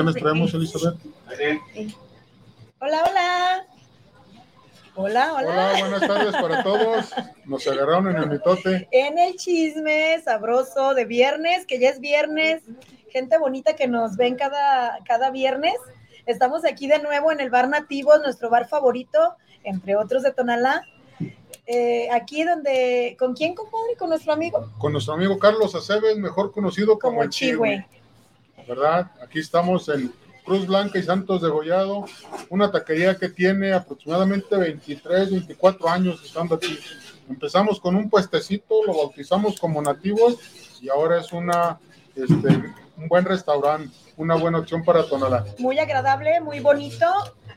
canciones traemos, Elizabeth? Hola, hola. Hola, hola. Hola, buenas tardes para todos. Nos agarraron en el mitote. En el chisme sabroso de viernes, que ya es viernes. Gente bonita que nos ven cada, cada viernes. Estamos aquí de nuevo en el bar nativo, nuestro bar favorito, entre otros de Tonalá. Eh, aquí donde, ¿con quién, compadre? ¿Con nuestro amigo? Con nuestro amigo Carlos Aceves, mejor conocido como, Como el Chihue. Chihue. ¿Verdad? Aquí estamos en Cruz Blanca y Santos de Gollado, una taquería que tiene aproximadamente 23, 24 años estando aquí. Empezamos con un puestecito, lo bautizamos como nativos y ahora es una, este, un buen restaurante, una buena opción para Tonalá. Muy agradable, muy bonito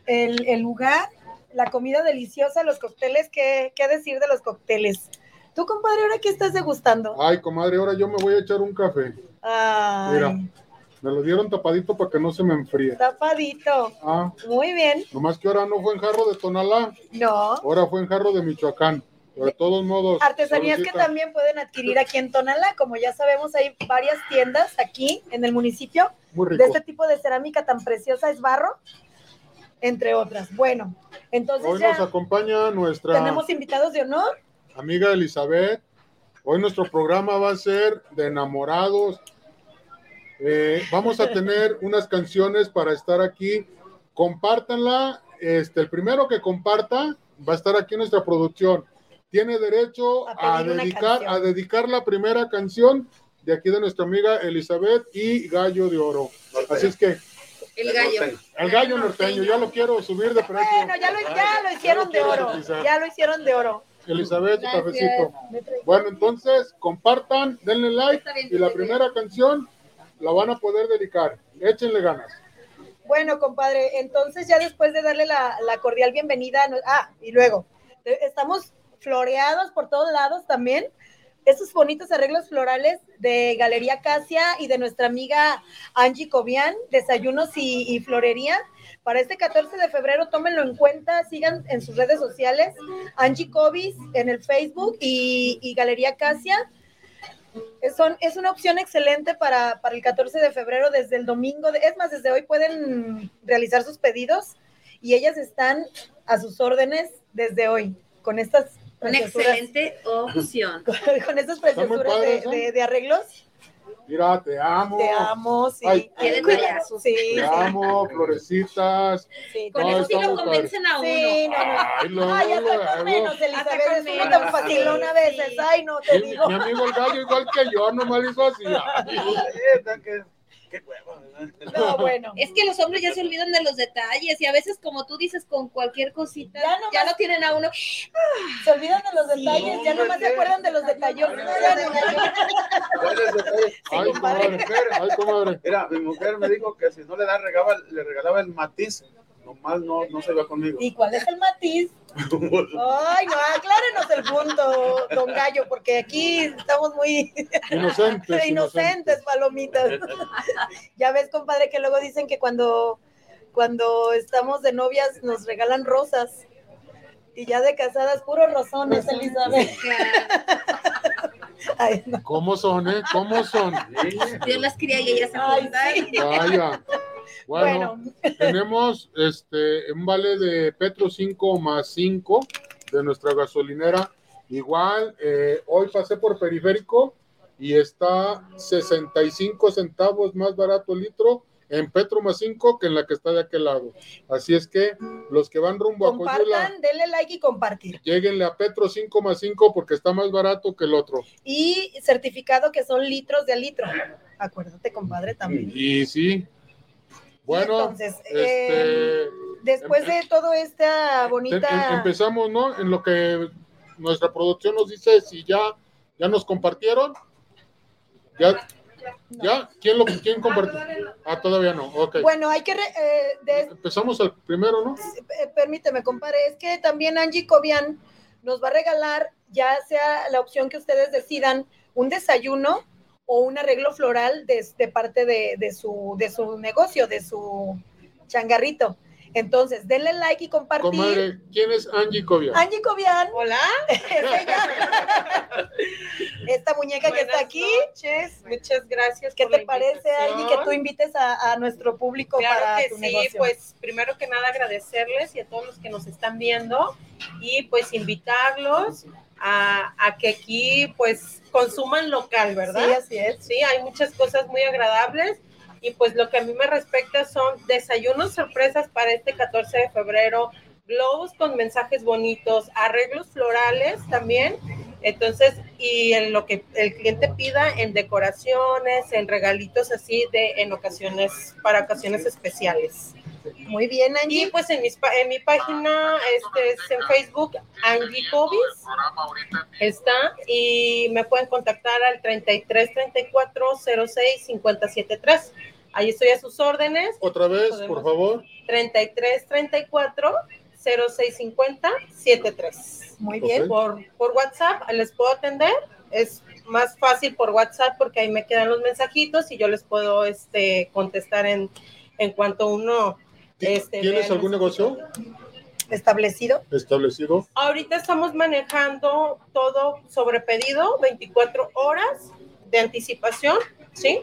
el, el lugar, la comida deliciosa, los cócteles. ¿qué, ¿Qué decir de los cócteles? Tú, compadre, ¿ahora qué estás degustando? Ay, comadre, ahora yo me voy a echar un café. Ay, Mira, me lo dieron tapadito para que no se me enfríe. tapadito. Ah, Muy bien. nomás que ahora no fue en jarro de Tonalá, No. ahora fue en jarro de Michoacán. Pero de todos modos. Artesanías que también pueden adquirir aquí en Tonalá. Como ya sabemos, hay varias tiendas aquí en el municipio Muy de rico. este tipo de cerámica tan preciosa, es barro, entre otras. Bueno, entonces Hoy nos acompaña nuestra tenemos invitados de honor. amiga Elizabeth. Hoy nuestro programa va a ser de enamorados. Eh, vamos a tener unas canciones para estar aquí. Compártanla. Este, el primero que comparta va a estar aquí en nuestra producción. Tiene derecho A a, dedicar, a dedicar la primera canción de aquí de nuestra amiga Elizabeth y Gallo de Oro. Así es que El gallo. el gallo norteño, ya lo quiero subir de precio. Bueno, ya lo, ya lo hicieron de oro. Ya lo hicieron de oro. Elizabeth, Gracias. cafecito. Bueno, entonces compartan, denle like bien, y la bien. primera canción la van a poder dedicar. Échenle ganas. Bueno, compadre, entonces ya después de darle la, la cordial bienvenida, ah, y luego, estamos floreados por todos lados también. Estos bonitos arreglos florales de Galería Casia y de nuestra amiga Angie Cobian, Desayunos y, y Florería. Para este 14 de febrero, tómenlo en cuenta, sigan en sus redes sociales, Angie Cobis en el Facebook y, y Galería Casia. Es, son, es una opción excelente para, para el 14 de febrero desde el domingo. de- es más, desde hoy pueden realizar sus pedidos y ellas están a sus órdenes desde hoy con estas Una excelente opción. con, con estas preciosuras de, ¿eh? de- de arreglos. Mira, te amo. Te amo, sí. Ay, cuidado, payasos. Sí, Te amo, florecitas. sí. Con No, eso sí lo convencen a uno. Sí, no, no. Ay, luego, Ay, hasta con menos, Hasta Elizabeth. con Es menos, tan facilona a veces. sí. Ay, no, te Mi, digo. mi amigo el gallo, igual que yo, nomás hizo así. Qué hueva, ¿verdad? No, bueno. Es que los hombres ya se olvidan de los detalles y a veces, como tú dices, con cualquier cosita, Ya ya, nomás- lo tienen a uno. Se olvidan de los detalles, ya nomás se acuerdan de los detalles. ¿Cuáles detalles? Ay, comadre. Ay, comadre. Mira, mi mujer me dijo que si no le da regaba, le regalaba el matiz, nomás no, no se va conmigo. ¿Y cuál es el matiz? Ay, no, aclárenos el punto, don Gallo, porque aquí estamos muy Inocentes. inocentes, palomitas. Ya ves, compadre, que luego dicen que cuando, cuando estamos de novias nos regalan rosas. Y ya de casadas, puros rosones, Elizabeth. Ay, no. ¿Cómo son, eh? ¿Cómo son? Dios las cría y ellas se Ay, juntan. sí. Vaya. Bueno, Bueno, tenemos este un vale de Petro 5 más 5 de nuestra gasolinera. Igual, eh, hoy pasé por periférico y está 65 centavos más barato el litro en Petro más 5 que en la que está de aquel lado. Así es que los que van rumbo a Coyula, compartan, denle like y compartir. lleguenle a Petro 5 más 5 porque está más barato que el otro. Y certificado que son litros de a litro. Acuérdate, compadre, también. Y sí. Bueno, entonces, este, Después de toda esta Em- bonita... em- empezamos, ¿no? En lo que nuestra producción nos dice si ya, ya nos compartieron. Ya, ya, ¿quién lo quién compartió? Ah, todavía no. Ok. Bueno, hay que... re- eh, de- Empezamos el primero, ¿no? eh, permíteme, compadre, es que también Angie Cobian nos va a regalar, ya sea la opción que ustedes decidan, un desayuno o un arreglo floral de, de parte de, de su, de su negocio, de su changarrito. Entonces, denle like y compartir. Comadre, ¿quién es Angie Covia? Angie Cobian, Hola. es ella. Esta muñeca que está aquí. noches. Muchas gracias. ¿Qué por la te parece, Angie, que tú invites a, a nuestro público Claro para que tu sí, negocio? pues primero que nada agradecerles y a todos los que nos están viendo y pues invitarlos a, a que aquí pues consuman local, ¿verdad? Sí, así es. Sí, hay muchas cosas muy agradables y pues lo que a mí me respecta son desayunos sorpresas para este 14 de febrero, globos con mensajes bonitos, arreglos florales también. Entonces, y en lo que el cliente pida en decoraciones, en regalitos así de en ocasiones, para ocasiones especiales. Muy bien, Y Angie. pues en, mis, pa- en mi página, este es en Facebook, Angie Cobis, está, y me pueden contactar al 33 34 06 57 3. Ahí estoy a sus órdenes, Otra vez, por favor. 33 34 06 50 73. Muy bien. Por, por WhatsApp les puedo atender, es más fácil por WhatsApp porque ahí me quedan los mensajitos y yo les puedo este, contestar en, en cuanto uno... Este, ¿Tienes algún negocio Establecido. establecido? Ahorita estamos manejando todo sobre pedido, 24 horas de anticipación, ¿sí?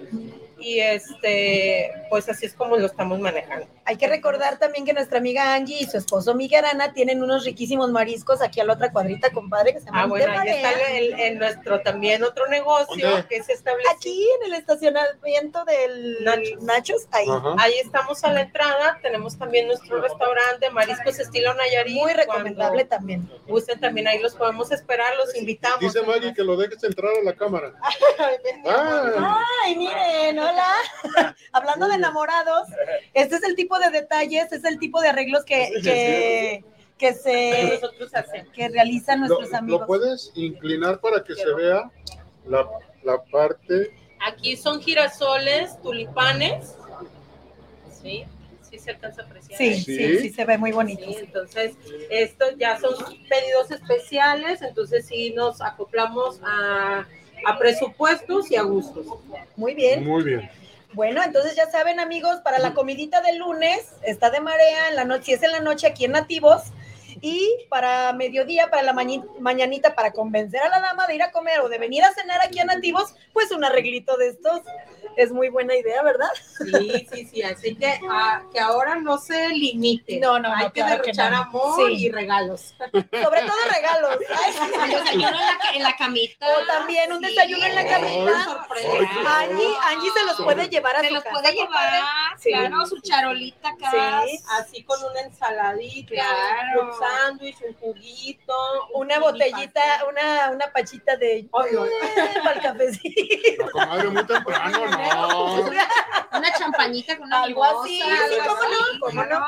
Y este, pues así es como lo estamos manejando. Hay que recordar también que nuestra amiga Angie y su esposo Miguel Arana tienen unos riquísimos mariscos aquí a la otra cuadrita, compadre, que se llama Ah, bueno, ahí está el, el nuestro también otro negocio ¿Dónde? que se establece. Aquí en el estacionamiento del Nachos. Nachos, ahí. Ajá. Ahí estamos a la entrada, tenemos también nuestro restaurante mariscos estilo Nayarit. Muy recomendable también. gusten también ahí los podemos esperar, los invitamos. Dice Maggie que lo dejes entrar a la cámara. Ah, Ay, miren, hola. Hablando de enamorados, este es el tipo de detalles, es el tipo de arreglos que, que, que se que realizan lo, nuestros lo amigos. puedes inclinar para que se vea la, la parte. Aquí son girasoles, tulipanes. Sí, sí se alcanza a apreciar. Sí, sí, Sí. sí, se ve muy bonito. Sí, entonces, estos ya son pedidos especiales, entonces sí nos acoplamos a, a presupuestos y a gustos. Muy bien. Muy bien. Bueno, entonces ya saben, amigos, para la comidita del lunes está de marea, en la noche, si es en la noche aquí en Nativos. Y para mediodía, para la mañanita, para convencer a la dama de ir a comer o de venir a cenar aquí a Nativos, pues un arreglito de estos es muy buena idea, ¿verdad? Sí, sí, sí, así que, ah, que ahora no se limite. No, no, no, Hay que claro que derrochar no. amor Sí. y regalos. Sobre todo regalos. Ay, sí. Desayuno en la, en la camita. O también un desayuno en la camita. Sorpresa. Angie, Angie se los puede llevar a Se su los casa. puede llevar, Sí. claro, su charolita acá. Sí. Así con una ensaladita, Claro. un sándwich, un juguito. un Una mini botellita, una, una pachita de Ay, ay. para el cafecito. La comadre muy temprano, no. Una champañita con una Algo así, algo sí, cómo no, así, cómo claro.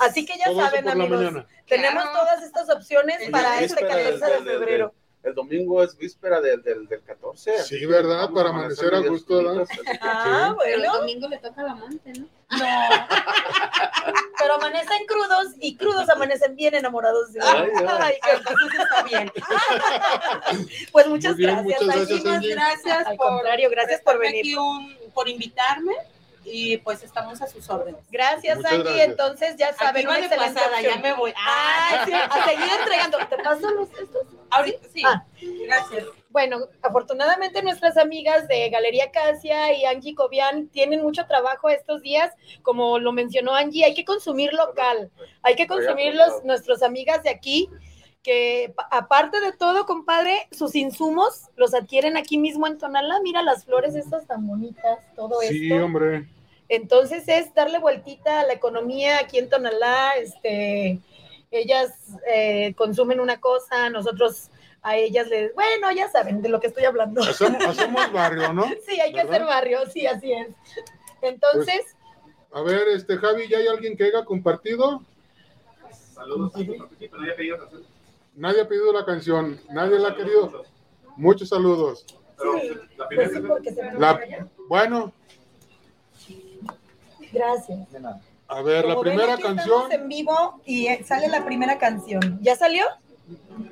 Así que ya Todo saben, amigos. Tenemos Claro. todas estas opciones para este víspera 14 del- de febrero. El domingo es víspera del, del, del 14. Sí, ¿verdad? Para amanecer a gusto, ¿verdad? Ah, Pero el bueno. domingo le toca al amante, ¿no? No. Pero amanecen crudos y crudos amanecen bien enamorados de uno. Ay, ay. Entonces está bien. Pues muchas bien, gracias, muchas gracias, Al por, contrario, gracias por estarme venir. aquí un- por invitarme y pues estamos a sus órdenes. Gracias, Muchas Angie. gracias. Entonces ya saben, una de pasada, ya me voy. Ah, sí, a seguir entregando. ¿Te paso los estos? ahorita sí. Ah. Gracias. Bueno, afortunadamente nuestras amigas de Galería Casia y Angie Cobian tienen mucho trabajo estos días. Como lo mencionó Angie, hay que consumir local, hay que consumir los, nuestras amigas de aquí, que pa- aparte de todo, compadre, sus insumos los adquieren aquí mismo en Tonalá. Mira las flores estas tan bonitas, todo Sí, esto. hombre. Entonces es darle vueltita a la economía aquí en Tonalá. Este, ellas eh, consumen una cosa, nosotros a ellas les, bueno, ya saben de lo que estoy hablando. Hacemos, hacemos barrio, ¿no? Sí, hay que hacer barrio, sí, así es. Entonces, A ver, este Javi, ¿ya hay alguien que haya compartido? Saludos participa, nadie ha pedido canción. Nadie ha pedido la canción, nadie la ha querido. Muchos saludos. Pero Sí, la pues primera sí, se me La, fue Gracias. a ver, la Como primera canción estamos en vivo y eh, sale la primera canción. ¿Ya salió?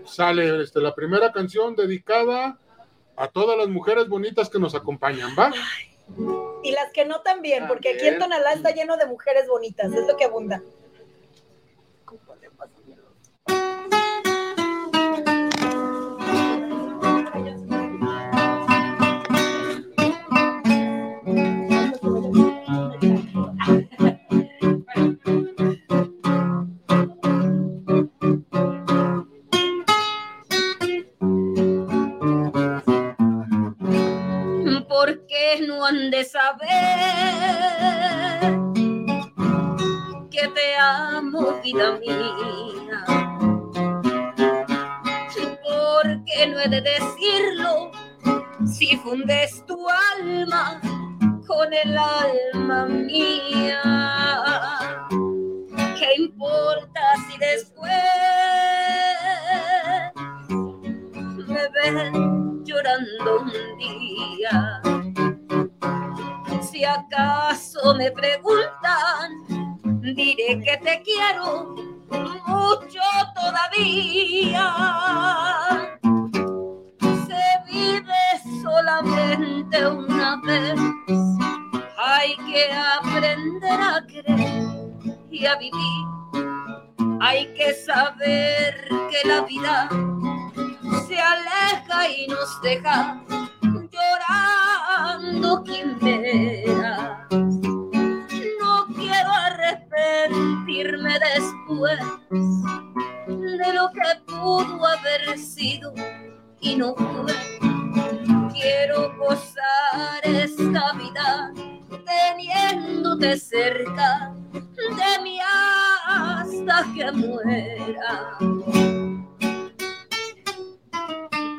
sale, este, la primera canción dedicada a todas las mujeres bonitas que nos acompañan, ¿va? Y las que no también, porque aquí en. Tonalá está lleno de mujeres bonitas, es lo que abunda. vida mía. ¿Por qué no he de decirlo si fundes tu alma con el alma mía? ¿Qué importa si después me ven llorando un día? Si acaso me preguntan diré que te quiero mucho todavía. Se vive solamente una vez, hay que aprender a querer y a vivir. Hay que saber que la vida se aleja y nos deja llorando quimeras. Arrepentirme después de lo que pudo haber sido y no fue. Quiero gozar esta vida teniéndote cerca de mí hasta que muera.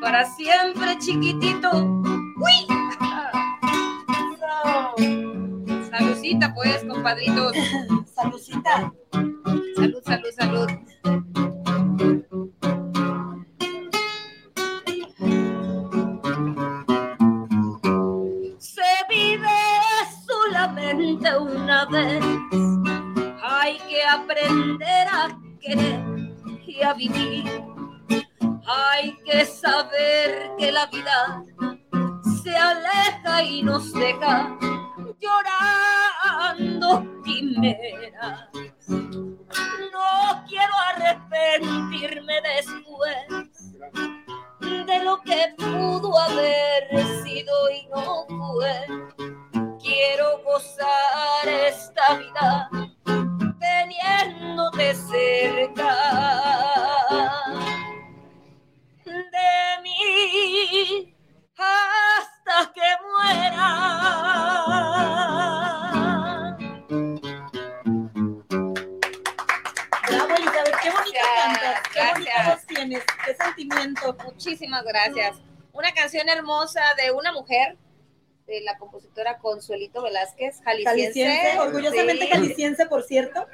Para siempre chiquitito. ¡Uy! Saludcita, pues, compadritos. Saludcita. Salud, salud, salud. Se vive solamente una vez. Hay que aprender a querer y a vivir. Hay que saber que la vida se aleja y nos deja llorando quimeras. No quiero arrepentirme después de lo que pudo haber sido y no fue. Quiero gozar esta vida teniéndote cerca de mí hasta que muera. Bravo, Elizabeth, qué bonito cantas, qué bonita voz tienes, qué sentimiento. Muchísimas gracias. Una canción hermosa de una mujer, de la compositora Consuelito Velázquez, jalisciense. Jalisciense, orgullosamente Sí. jalisciense, por cierto.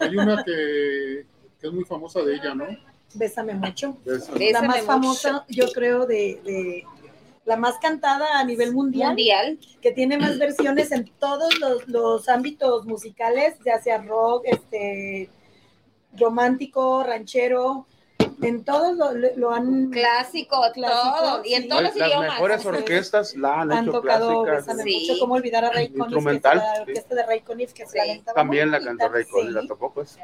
Hay una que, que es muy famosa de ella, ¿no? Bésame mucho. Bésame la más mucho. famosa, yo creo, de, de- la más cantada a nivel mundial, Mundial. que tiene más versiones en todos los, los ámbitos musicales, ya sea rock, este, romántico, ranchero, en todos lo, lo- han, Clásico, Clásico, todo. Y en sí. todos Las los idiomas. mejores orquestas la han han hecho tocado clásicas. Sí. mucho, como olvidar a Ray Conniff, que es Instrumental, la sí. orquesta de Ray Conniff, que se la Sí. También la cantó Ray Conniff, la sí. tocó pues.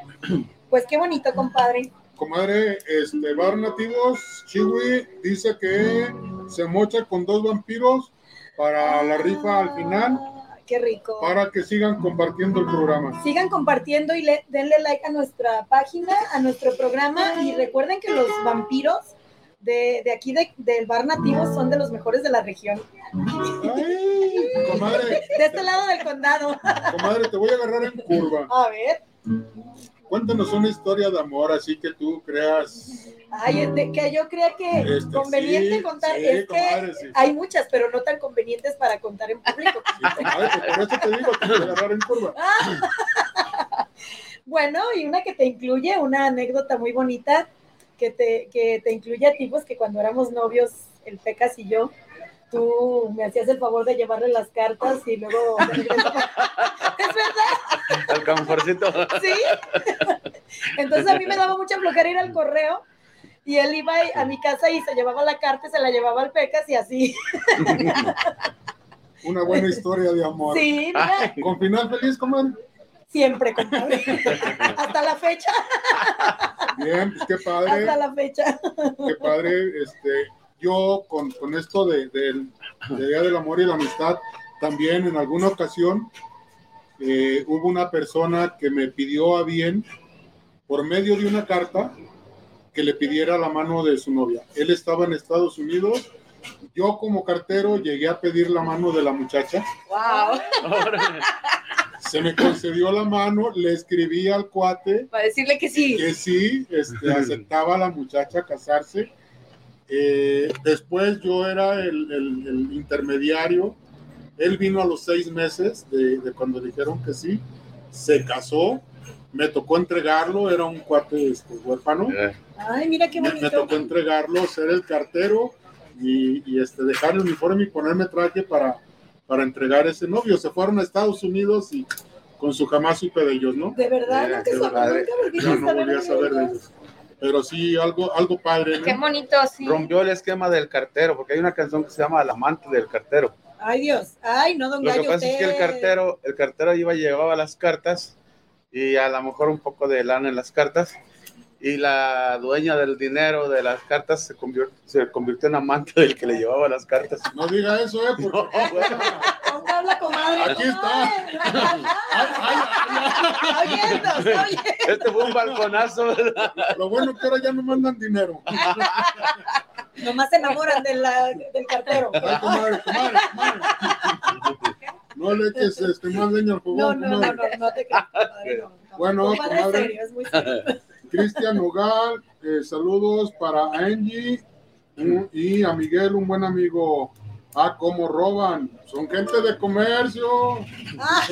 Pues qué bonito, compadre. Comadre, este Bar Nativos, Chiwi, dice que se mocha con dos vampiros para la rifa al final, Ah, Qué rico. para que sigan compartiendo el programa. Sigan compartiendo y le, denle like a nuestra página, a nuestro programa y recuerden que los vampiros de, de aquí de- del bar nativo son de los mejores de la región. Ay, comadre, De este lado del condado. comadre, te voy a agarrar en curva. A ver. Cuéntanos una historia de amor, así que tú creas. Ay, de- que yo creo que Este, conveniente sí, contar. sí, es comadre, que sí. hay muchas, pero no tan convenientes para contar en público. Comadre, pues por eso te digo, te a agarrar en curva. Bueno, y una que te incluye, una anécdota muy bonita que te, que te incluye a ti, pues que cuando éramos novios, el Pecas y yo, tú me hacías el favor de llevarle las cartas y luego Es verdad, El camporcito. sí. Entonces a mí me daba mucha flojera ir al correo y él iba a mi casa y se llevaba la carta y se la llevaba al Pecas y así. Una buena historia de amor. Sí, mira, Con final feliz, comadre. siempre, compadre. Hasta la fecha, Bien, pues qué padre. hasta la fecha. Qué padre, este, yo con, con esto de, del de Día del Amor y la Amistad, también en alguna ocasión eh, hubo una persona que me pidió a bien, por medio de una carta, que le pidiera la mano de su novia. Él estaba en Estados Unidos, yo como cartero llegué a pedir la mano de la muchacha, Wow. se me concedió la mano, le escribí al cuate Para decirle que sí. que sí, este, aceptaba a la muchacha casarse. eh, después yo era el, el- el intermediario. Él vino a los seis meses de, de cuando dijeron que sí, se casó, me tocó entregarlo, era un cuate este, huérfano. Ay, mira qué me, me bonito. tocó entregarlo, ser el cartero y, y, este, dejar el uniforme y ponerme traje para, para entregar ese novio. Se fueron a Estados Unidos y con su jamás supe de ellos, ¿no? De verdad, Mira, nunca, qué sab- padre. nunca volviste Yo no volví a saber de ellos. Pero sí, algo, algo padre, ¿no? Qué bonito, sí. Rompió el esquema del cartero, porque hay una canción que se llama El amante del cartero. Ay, Dios. Ay, no, don Lo que Gallo, pasa es que el cartero, el cartero iba y llevaba las cartas y a lo mejor un poco de lana en las cartas y la dueña del dinero de las cartas se convirtió, se convirtió en amante del que le llevaba las cartas. No diga eso, ¿eh? Porque ¿Dónde habla, comadre? Aquí está. Ay, ay, ay. Oye. Este fue un balconazo, ¿verdad? lo bueno que ahora ya no mandan dinero. Nomás se enamoran de la- del cartero. Ay, comadre, comadre, comadre. No le eches este, más leña al No, fogón, no, no, comadre. no, no te no, no. Bueno, Comadre. Cristian Nogal, eh, saludos para Angie un- y a Miguel, un buen amigo. Ah, cómo roban. Son gente de comercio. Ah.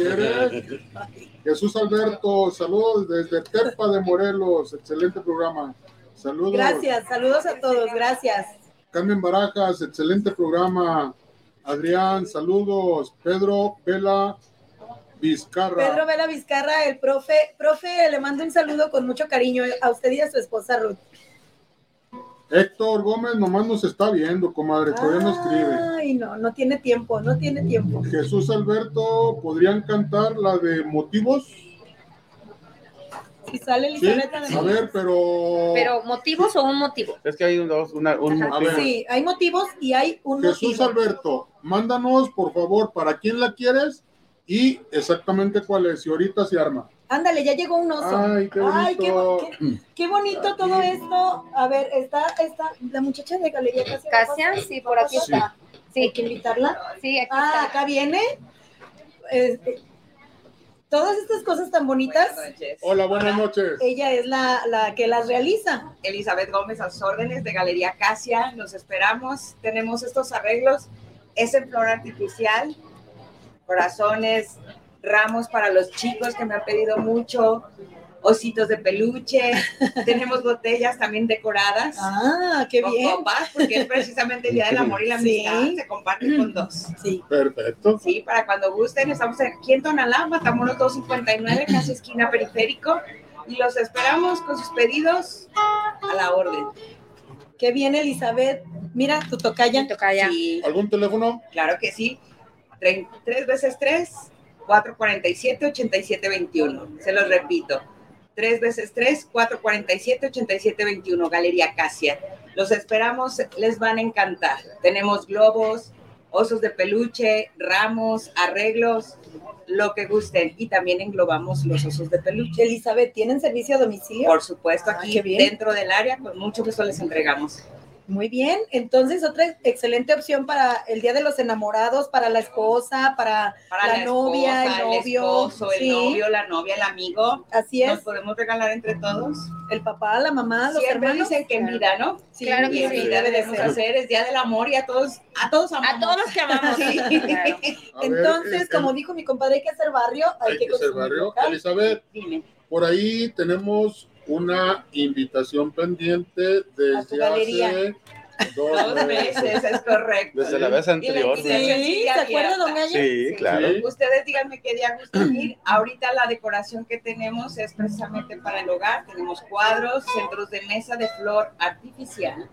Jesús Alberto, saludos desde Tepa de Morelos. Excelente programa. Saludos. Gracias, saludos a todos, gracias. Carmen Barajas, excelente programa. Adrián, saludos. Pedro Vela Vizcarra. Pedro Vela Vizcarra, el profe, profe, le mando un saludo con mucho cariño a usted y a su esposa Ruth. Héctor Gómez nomás nos está viendo, comadre, todavía no escribe. Ay, no, no tiene tiempo, no tiene tiempo. Jesús Alberto, ¿podrían cantar la de motivos? Si sale Sí, Elizabeth a ver, pero... Pero, ¿motivos o un motivo? Es que hay un, dos, una, un A motivo. Sí, hay motivos y hay un Jesús motivo. Alberto, mándanos, por favor, para quién la quieres y exactamente cuál es, y ahorita se arma. Ándale, ya llegó un oso. Ay, qué Ay, qué, bonito. qué- qué bonito todo esto. A ver, está, está la muchacha de Galería Casia. Casia, sí, por aquí Sí. está. Hay Sí, que invitarla. sí, aquí Ah, está. acá viene. Este, todas estas cosas tan bonitas, Buenas noches. Hola, buenas noches. ella es la, la que las realiza. Elizabeth Gómez a sus órdenes de Galería Casia. Los esperamos. Tenemos estos arreglos. Es en flor artificial, corazones, ramos para los chicos que me han pedido mucho, ositos de peluche. Tenemos botellas también decoradas. Ah, qué con bien. copas, porque es precisamente el Día del Amor y la Sí. Amistad. Se comparte con dos. Sí. Perfecto. Sí, para cuando gusten. Estamos aquí en Tonalá, Matamoros 259, casi esquina periférico. Y los esperamos con sus pedidos a la orden. Qué bien, Elizabeth. Mira, tu tocaya. Tocaya. Sí, ¿Algún teléfono? claro que sí. Tre- Tres veces tres, 447, 87, 21. Se los repito. Tres veces tres, 447, 87, 21. Galería Casia. Los esperamos, les van a encantar. Tenemos globos, osos de peluche, ramos, arreglos, lo que gusten. Y también englobamos los osos de peluche. Elizabeth, ¿tienen servicio a domicilio? Por supuesto, Ah, aquí dentro del área, con mucho gusto les entregamos. Muy bien, entonces otra excelente opción para el Día de los Enamorados, para la esposa, para, Para la, novia, esposa, el novio, esposo, el sí, novio, la novia, el amigo. así Nos es, podemos regalar entre todos. el papá, la mamá, los Siempre hermanos. dicen que en vida, ¿no? Sí, Claro que sí, vida debe de debemos ser. hacer, es Día del Amor y a todos, a todos amamos. A todos los que amamos. Sí. Claro. A ver, Entonces, eh, como el- dijo mi compadre, hay que hacer barrio, hay, hay que que hacer barrio. local. Elizabeth, Dime. por ahí tenemos una invitación pendiente desde hace dos Dos meses, es correcto. Desde la vez anterior. Sí, la invitación ¿se don. Gallo? Sí, claro. Sí. Ustedes díganme qué día gustan ir. Ahorita la decoración que tenemos es precisamente para el hogar. Tenemos cuadros, centros de mesa de flor artificial.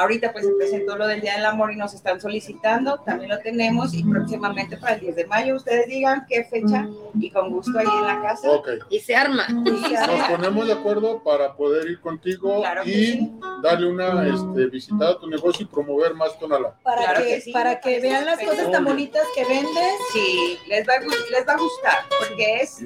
Ahorita pues se presentó lo del Día del Amor y nos están solicitando. También lo tenemos y próximamente para el 10 de mayo. Ustedes digan qué fecha y con gusto ahí en la casa. Ok. Y se arma. Nos ponemos de acuerdo para poder ir contigo Claro y sí. darle una este, visitada a tu negocio y promover más Tonalá. Para Claro que, que sí, para que vean las cosas tan bonitas que vendes. Sí, les va, a, les va a gustar porque es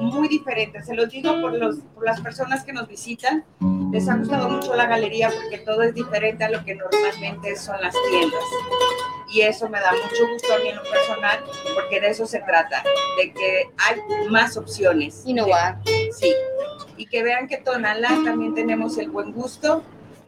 muy diferente. Se los digo por, los, por las personas que nos visitan. Les ha gustado mucho la galería porque todo es diferente a lo que normalmente son las tiendas. Y eso me da mucho gusto a mí en lo personal porque de eso se trata, de que hay más opciones. Innovar. Sí. Y que vean que Tonalá también tenemos el buen gusto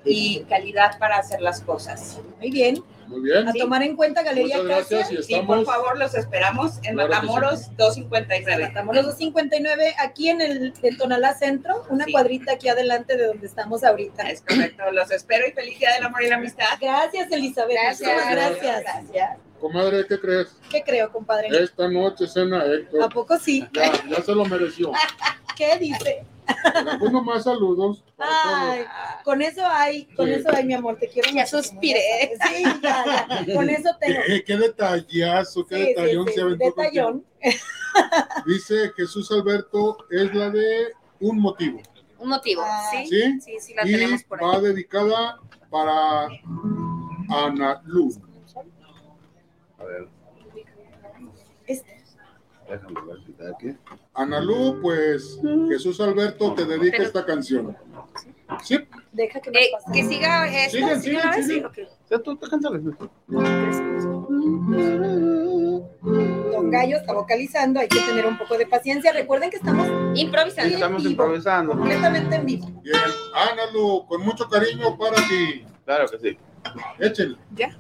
y calidad para hacer las cosas. Muy bien. Muy bien. A tomar en cuenta Galería Muchas gracias y Sí, por favor, los esperamos en Claro que sí. Matamoros 259. Estamos los 259 aquí en el en Tonalá Centro, una Sí. cuadrita aquí adelante de donde estamos ahorita. Es correcto, los espero y feliz día del amor y la amistad. Gracias, Elizabeth. Gracias. Muchísimas gracias. Gracias. Comadre, ¿qué crees? ¿Qué creo, compadre? Esta noche cena ¿A Héctor. poco sí? Ya, ya se lo mereció. ¿Qué dice? Pues nomás saludos. Ay, con eso hay, con Sí. eso hay, mi amor, te quiero Ya suspiré. sabes. Sí, ya, ya, con eso tengo. ¿Qué, qué detallazo, qué Sí, detallón sí, se aventó detallón. Dice Jesús Alberto, es la de un motivo. Un motivo, Ah, ¿sí? ¿Sí? Sí, sí, la y tenemos por ahí. va dedicada para Ana Luz. A ver, Este, déjame ver si está aquí. Ana Lu, pues Jesús Alberto te dedica Pero- esta canción. Sí, deja que Eh, que siga esta, Sigan, ¿sí sigan, sigan. Ya tú te cansas. Don Gallo está vocalizando, hay que tener un poco de paciencia. Recuerden que estamos Improvisando. Estamos vivo. improvisando. completamente en vivo. bien. Ana Lu, con mucho cariño para ti. Claro que sí. Échenle. Ya.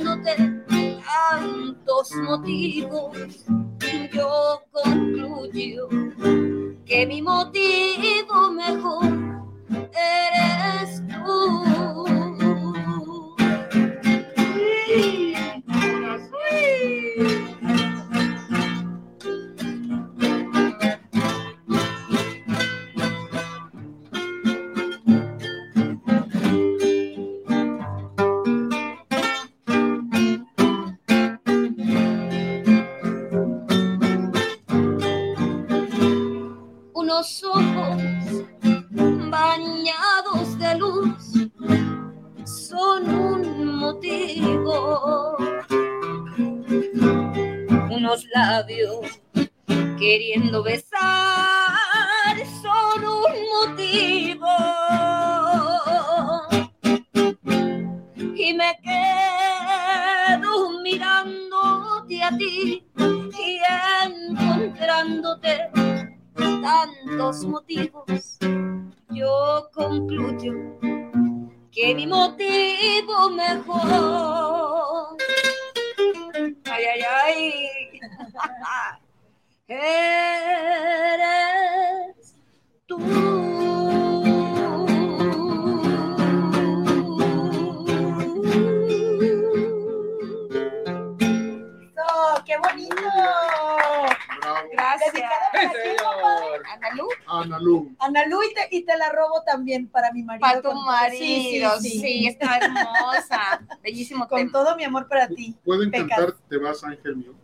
Encontrándote tantos motivos. Yo concluyo que mi motivo mejor eres Sí, Sí, sí, sí. está hermosa. Bellísimo Con tema. todo mi amor para ti. ¿Pueden Pecas. cantar Te vas, ángel mío?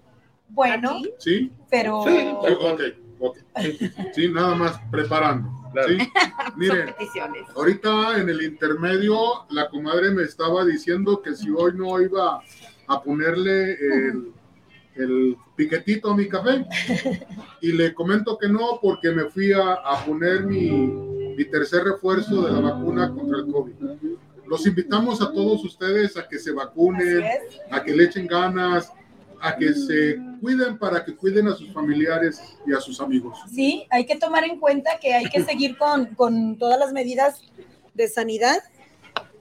Bueno, Aquí. ¿Sí? pero Sí. Ok, ok. Sí, nada más preparando. Claro. ¿sí? Miren, ahorita en el intermedio la comadre me estaba diciendo que si hoy no iba a ponerle el, el piquetito a mi café. Y le comento que no porque me fui a, a poner mi, mi tercer refuerzo de la vacuna contra el COVID. Los invitamos a todos ustedes a que se vacunen, a que le echen ganas, a que se cuiden para que cuiden a sus familiares y a sus amigos. Sí, hay que tomar en cuenta que hay que seguir con, con todas las medidas de sanidad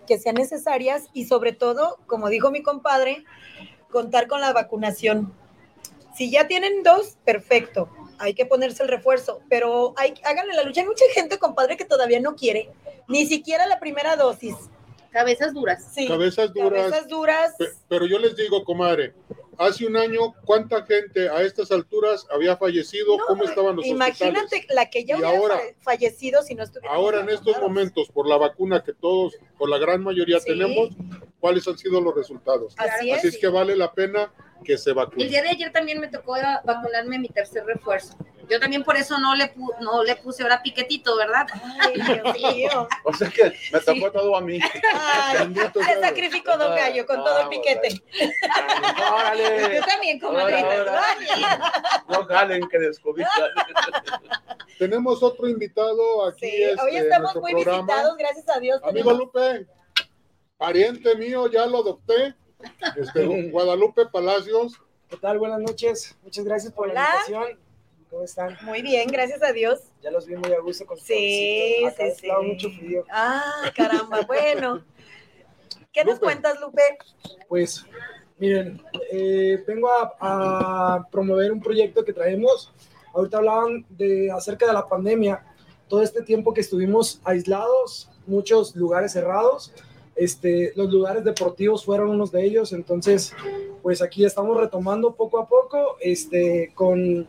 que sean necesarias y sobre todo, como dijo mi compadre, contar con la vacunación. Si ya tienen dos, perfecto, hay que ponerse el refuerzo, pero hay, háganle la lucha. Hay mucha gente, compadre, que todavía no quiere, ni siquiera la primera dosis. Cabezas duras. Sí, Cabezas duras. cabezas duras. Pe- Pero yo les digo, comadre, hace un año, ¿cuánta gente a estas alturas había fallecido? No, ¿Cómo estaban los Imagínate hospitales? la que ya Y hubiera ahora- fa- fallecido si no estuviera. Ahora, en estos momentos, por la vacuna que todos, por la gran mayoría Sí. tenemos, ¿cuáles han sido los resultados? Así Así es. es que vale la pena que se El vacunen. día de ayer también me tocó vacunarme mi tercer refuerzo. Yo también por eso no le, pu- no le puse ahora piquetito, ¿verdad? Ay, Dios mío. O sea que me tocó todo a mí. Ay, se sacrificó Don Gallo con todo el piquete. ¡Órale! Yo también, ahora. No jalen que descubierta. Tenemos otro invitado aquí. Sí, este, hoy estamos muy programa. visitados, gracias a Dios. Amigo tenemos- Lupe, pariente mío, ya lo adopté. Este, Guadalupe Palacios. ¿Qué tal? Buenas noches. Muchas gracias por Hola. la invitación. ¿Cómo están? Muy bien, gracias a Dios. Ya los vi muy a gusto con su Sí. Acá sí, sí. mucho frío. Ah, caramba, bueno. ¿Qué nos Lupe. cuentas, Lupe? Pues, miren, eh, vengo a, a promover un proyecto que traemos. Ahorita hablaban de acerca de la pandemia. Todo este tiempo que estuvimos aislados, muchos lugares cerrados. Este, los lugares deportivos fueron unos de ellos. Entonces, pues aquí estamos retomando poco a poco este, con,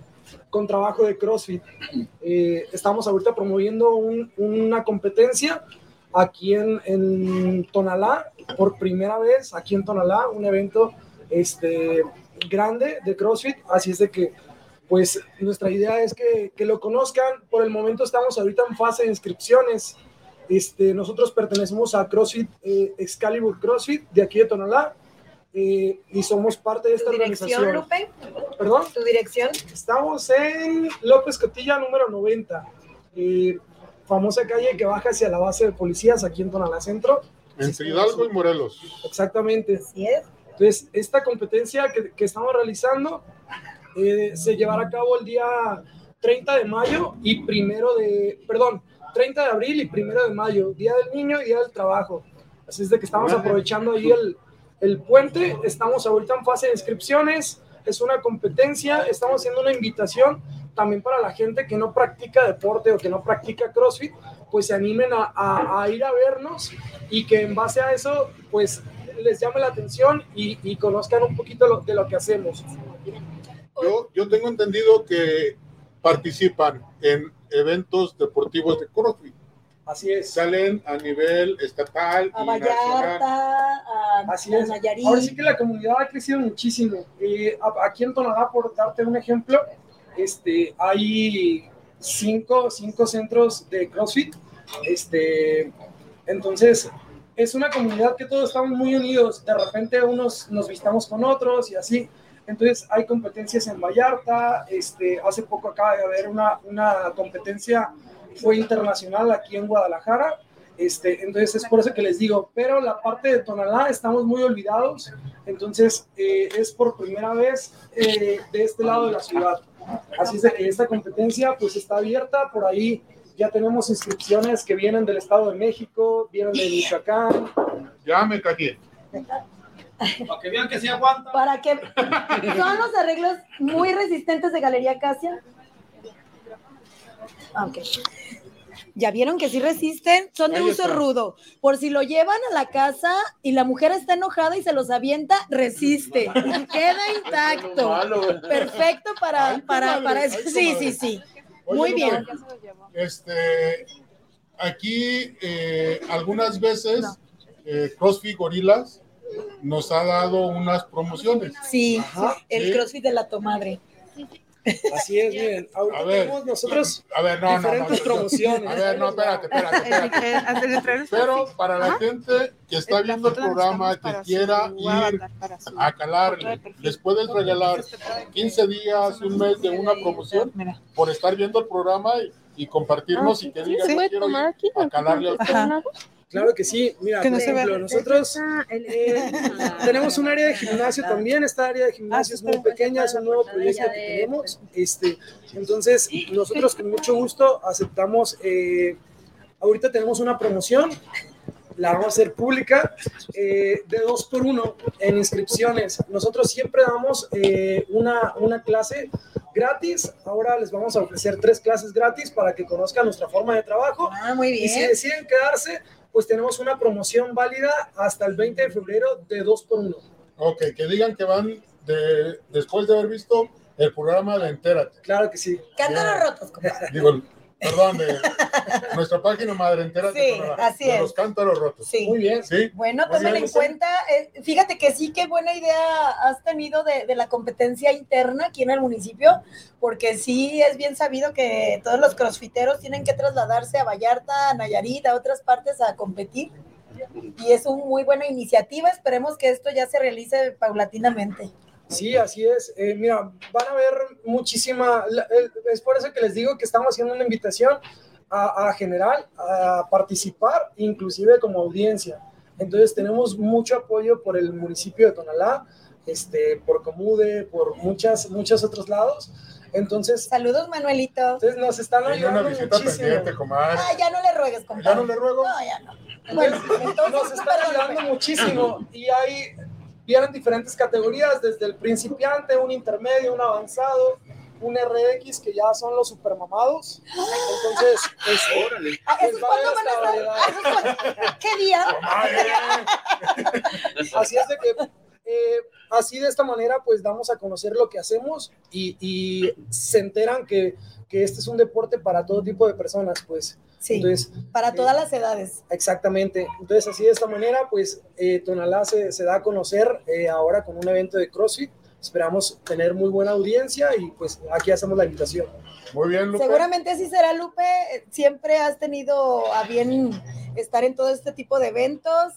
con trabajo de CrossFit. Eh, estamos ahorita promoviendo un- una competencia aquí en, en Tonalá, por primera vez aquí en Tonalá, un evento este, grande de CrossFit, así es de que pues nuestra idea es que, que lo conozcan, por el momento estamos ahorita en fase de inscripciones, este, nosotros pertenecemos a CrossFit, eh, Excalibur CrossFit, de aquí de Tonalá, eh, y somos parte de esta ¿Tu dirección, organización. Lupe? Perdón. ¿Tu dirección? Estamos en López Cotilla número 90, eh, famosa calle que baja hacia la base de policías aquí en Tonalá Centro. Entre Hidalgo y Morelos. Exactamente. Así es. Entonces, esta competencia que, que estamos realizando eh, se llevará a cabo el día 30 de mayo y primero de, perdón, 30 de abril y primero de mayo, Día del Niño y Día del Trabajo. Así es de que estamos aprovechando ahí el, el puente, estamos ahorita en fase de inscripciones, es una competencia, estamos haciendo una invitación también para la gente que no practica deporte o que no practica CrossFit, pues se animen a, a- a ir a vernos y que en base a eso, pues les llame la atención y, y conozcan un poquito lo- de lo que hacemos. Yo, yo tengo entendido que participan en eventos deportivos de CrossFit. Así es. Salen a nivel estatal A y nacional. A, Así a es. Nayarit. Ahora sí que la comunidad ha crecido muchísimo. Eh, aquí en Tonalá, por darte un ejemplo, este, hay cinco, cinco centros de CrossFit. Este, entonces, es una comunidad que todos estamos muy unidos. De repente unos nos visitamos con otros y así. Entonces, hay competencias en Vallarta. Este, hace poco acaba de haber una, una competencia, fue internacional aquí en Guadalajara. Este, entonces es por eso que les digo, pero la parte de Tonalá estamos muy olvidados, entonces eh, es por primera vez eh, de este lado de la ciudad. Así es de que esta competencia pues está abierta, por ahí ya tenemos inscripciones que vienen del Estado de México, vienen de Michoacán. Ya me cagué. Para que vean que sí aguanta. Para que son los arreglos muy resistentes de Galería Casia. Ah, ok. Ya vieron que sí resisten, son de Ahí uso está. rudo. Por si lo llevan a la casa y la mujer está enojada y se los avienta, resiste. Queda intacto. Malo. Perfecto para, Ay, para, para ay, eso. Sí, sí, sí. Oye, Muy bien. Este, aquí eh, algunas veces eh, CrossFit Gorilas nos ha dado unas promociones. Sí, Ajá. el Sí. crossfit de la tomadre. Así es, miren, ahorita A ver. tenemos nosotros A ver, no, no, no. promociones. A ver, no, espérate, espérate, espérate. Pero para la gente que está viendo el programa, que quiera ir a calarle, les puedes regalar 15 días, un mes de una promoción por estar viendo el programa y, y compartirnos y que digan, yo quiero ir a calarle al Claro que sí, mira, no por ejemplo, nosotros eh, tenemos un área de gimnasio también, esta área de gimnasio es muy pequeña, es un nuevo proyecto que tenemos, este, entonces nosotros con mucho gusto aceptamos, eh, ahorita tenemos una promoción, la vamos a hacer pública, eh, de dos por uno en inscripciones. Nosotros siempre damos eh, una, una clase gratis, ahora les vamos a ofrecer tres clases gratis para que conozcan nuestra forma de trabajo. Ah, muy Y si bien. deciden quedarse, pues tenemos una promoción válida hasta el 20 de febrero de 2 por 1 Ok, que digan que van de, después de haber visto el programa de Entérate. Claro que sí. Cántaros rotos, compadre. Digo, perdón, de nuestra página madre Entérate. Sí, así de es. Los cántaros rotos. Sí. Muy bien. Sí. Bueno, tomen en cuenta, eh, fíjate que sí, qué buena idea has tenido de, de la competencia interna aquí en el municipio, porque sí es bien sabido que todos los crossfiteros tienen que trasladarse a Vallarta, a Nayarit, a otras partes a competir. Y es una muy buena iniciativa, esperemos que esto ya se realice paulatinamente. Sí, así es. Eh, mira, van a ver muchísima, el- es por eso que les digo que estamos haciendo una invitación a, a general a participar, inclusive como audiencia. Entonces tenemos mucho apoyo por el municipio de Tonalá, este, por Comude, por muchas, muchos otros lados. Entonces, Saludos, Manuelito. entonces nos están Hay una ayudando visita muchísimo. pendiente, comadre. Ah, ya no le ruegues, compadre. ¿Ya no le ruego? No, ya no. Bueno, entonces, nos están ayudando muchísimo y hay vienen diferentes categorías desde el principiante un intermedio un avanzado un RX que ya son los supermamados. Entonces pues, Ah, pues ¿Esos va a. ¿Qué día? así es de que eh, así de esta manera pues damos a conocer lo que hacemos y, y se enteran que, que este es un deporte para todo tipo de personas pues Sí, entonces para todas las edades. Exactamente. Entonces, así de esta manera, pues eh, Tonalá se, se da a conocer eh, ahora con un evento de CrossFit. Esperamos tener muy buena audiencia y pues aquí hacemos la invitación. Muy bien, Lupe. Seguramente así será, Lupe. Siempre has tenido a bien estar en todo este tipo de eventos.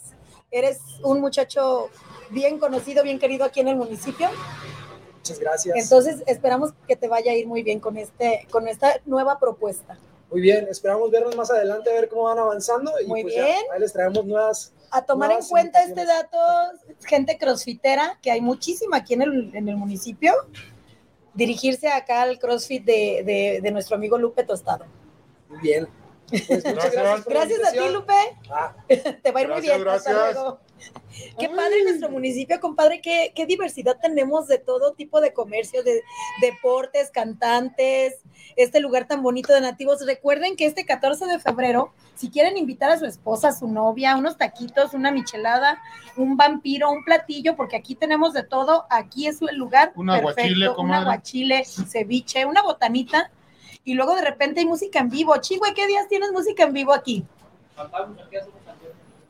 Eres un muchacho bien conocido, bien querido aquí en el municipio. Muchas gracias. Entonces, esperamos que te vaya a ir muy bien con, este, con esta nueva propuesta. Muy bien, esperamos vernos más adelante a ver cómo van avanzando y Muy pues ya, bien. ahí les traemos nuevas. A tomar en cuenta este dato, gente crossfitera, que hay muchísima aquí en el, en el municipio, dirigirse acá al crossfit de, de- de nuestro amigo Lupe Tostado. Muy bien. Pues muchas Gracias. a ti. Lupe. Ah, Te va a ir muy Gracias, bien. Hasta gracias. luego. Qué padre nuestro municipio, compadre, qué, qué diversidad tenemos de todo tipo de comercio, de deportes, cantantes, este lugar tan bonito de nativos. Recuerden que este 14 de febrero, si quieren invitar a su esposa, a su novia, unos taquitos, una michelada, un vampiro, un platillo, porque aquí tenemos de todo, aquí es el lugar Un aguachile, un aguachile, ceviche, una botanita, y luego de repente hay música en vivo. Chigüe, ¿qué días tienes música en vivo aquí?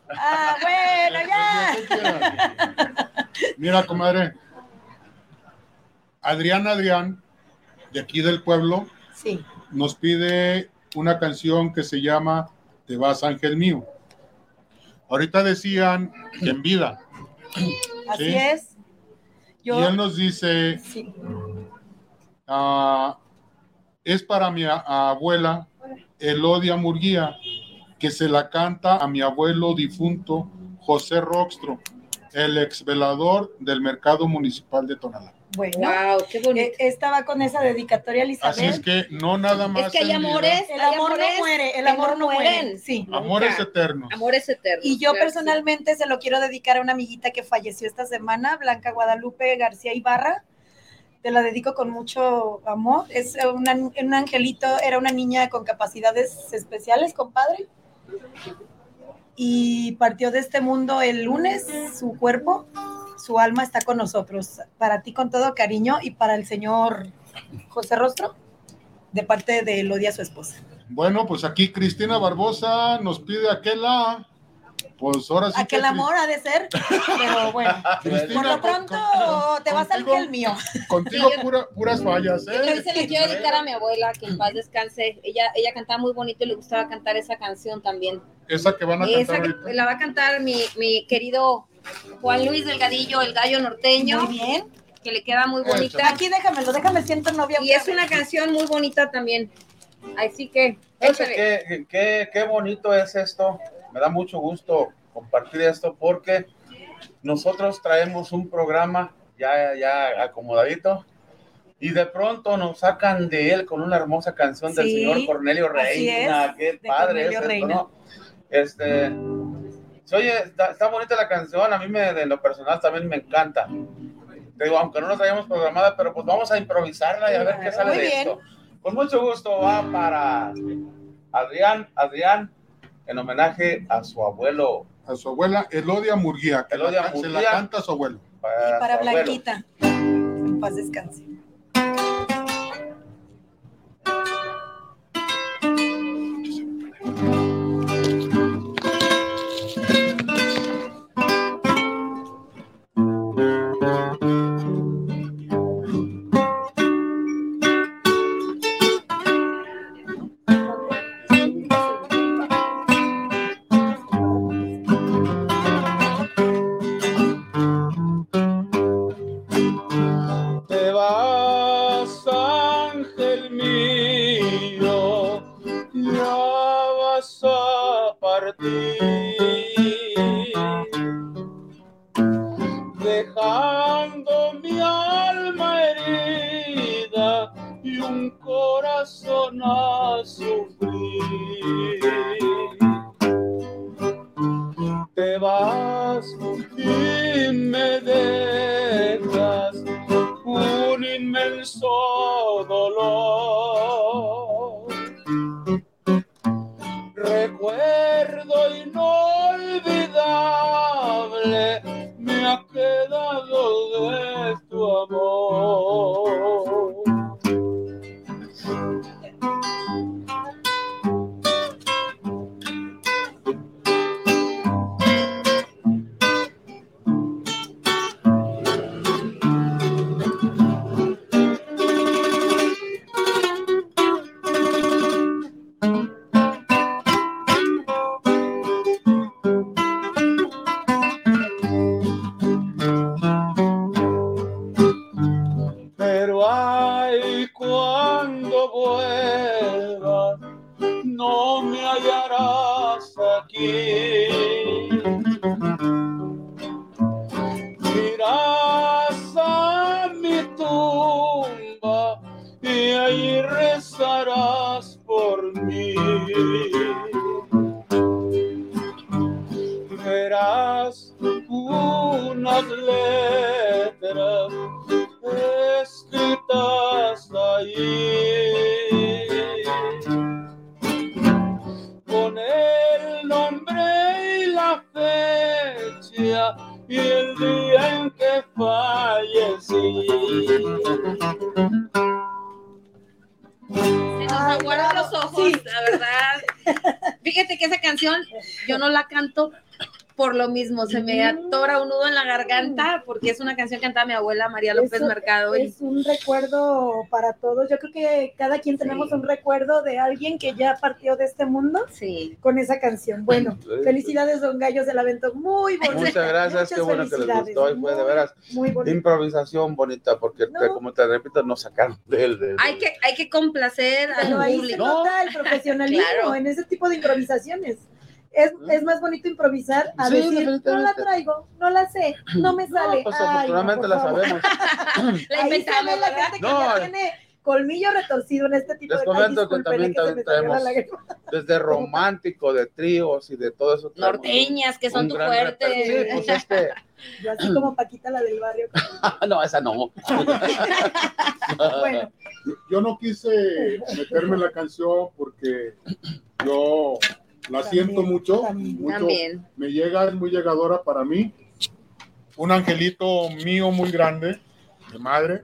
Ah, bueno, ya. Mira, comadre. Adrián Adrián, de aquí del pueblo, Sí. nos pide una canción que se llama Te vas, ángel mío. Ahorita decían que en vida. Así Sí. es. Yo, Y él nos dice, sí. ah, es para mi abuela Elodia Murguía, que se la canta a mi abuelo difunto José Roxtro, el ex velador del mercado municipal de Tonalá. Bueno, Wow, qué bonito. eh, esta va con esa dedicatoria Elizabeth. Así es que no nada más. Es que hay amores, el hay amor no muere, el amor no muere. Sí. Amores Nunca. eternos. Amores eternos. Y yo claro que sí. personalmente se lo quiero dedicar a una amiguita que falleció esta semana, Blanca Guadalupe García Ibarra. Te la dedico con mucho amor. Es un angelito, era una niña con capacidades especiales, compadre. Y partió de este mundo el lunes, su cuerpo, su alma está con nosotros. Para ti con todo cariño y para el señor José Rostro, de parte de Elodia, su esposa. Bueno, pues aquí Cristina Barbosa nos pide aquella Pues ahora sí A que el amor ha de ser, pero bueno. Por Cristina, lo pronto te al contigo- que el mío. Contigo pura- puras fallas, Yo ¿eh? se le quiero dedicar a mi abuela, que en paz descanse. Ella, ella cantaba muy bonito y le gustaba cantar esa canción también. Esa que van a Esa cantar que ahorita. la va a cantar mi, mi querido Juan Luis Delgadillo, el gallo norteño. Muy bien. Que le queda muy bonita. Aquí déjamelo, déjame siento novia. Y es una canción muy bonita también. Así que, qué, qué, qué bonito es esto. Me da mucho gusto compartir esto porque nosotros traemos un programa ya, ya acomodadito y de pronto nos sacan de él con una hermosa canción del Sí, señor Cornelio Reina. es, Qué padre es esto, Reina. ¿no? Este, se oye, está, está bonita la canción, a mí me, de lo personal también me encanta. Te digo, aunque no la traíamos programada, pero pues vamos a improvisarla y a ver qué sale Muy de bien. esto. Con mucho gusto va para Adrián, Adrián, en homenaje a su abuelo. A su abuela Elodia Murguía, que Elodia la can- se la Murguía. canta a su abuelo. Para, Para su abuelo. Blanquita. En paz descanse. Lo mismo, se me atora un nudo en la garganta porque es una canción que cantaba mi abuela María López Eso Mercado. y- Es un recuerdo para todos. Yo creo que cada quien tenemos Sí. un recuerdo de alguien que ya partió de este mundo Sí. con esa canción. Bueno, felicidades, don Gallo, se la aventó muy bonito. Muchas gracias, qué Muchas bueno que les gustó y fue de veras Muy bonito. improvisación bonita porque te- No. como te repito nos sacaron del, del- Hay que, hay que complacer al Pero ahí se público. nota el profesionalismo Claro. en ese tipo de improvisaciones. Es, es más bonito improvisar a Sí, decir, no la traigo, no la sé, no me No, sale. pues Ay, no, afortunadamente por la favor. sabemos. La inventamos, ve la gente que No. ya tiene colmillo retorcido en este tipo Les de comento Ay, que también que traemos-. Desde romántico, de tríos y de todo eso. Norteñas, que son tu fuerte. Sí, pues es que Yo así como Paquita la del barrio. no, esa no. Bueno, Yo no quise meterme en la canción porque yo la También, siento mucho, también. mucho. También. Me llega, es muy llegadora para mí. Un angelito mío muy grande, de madre,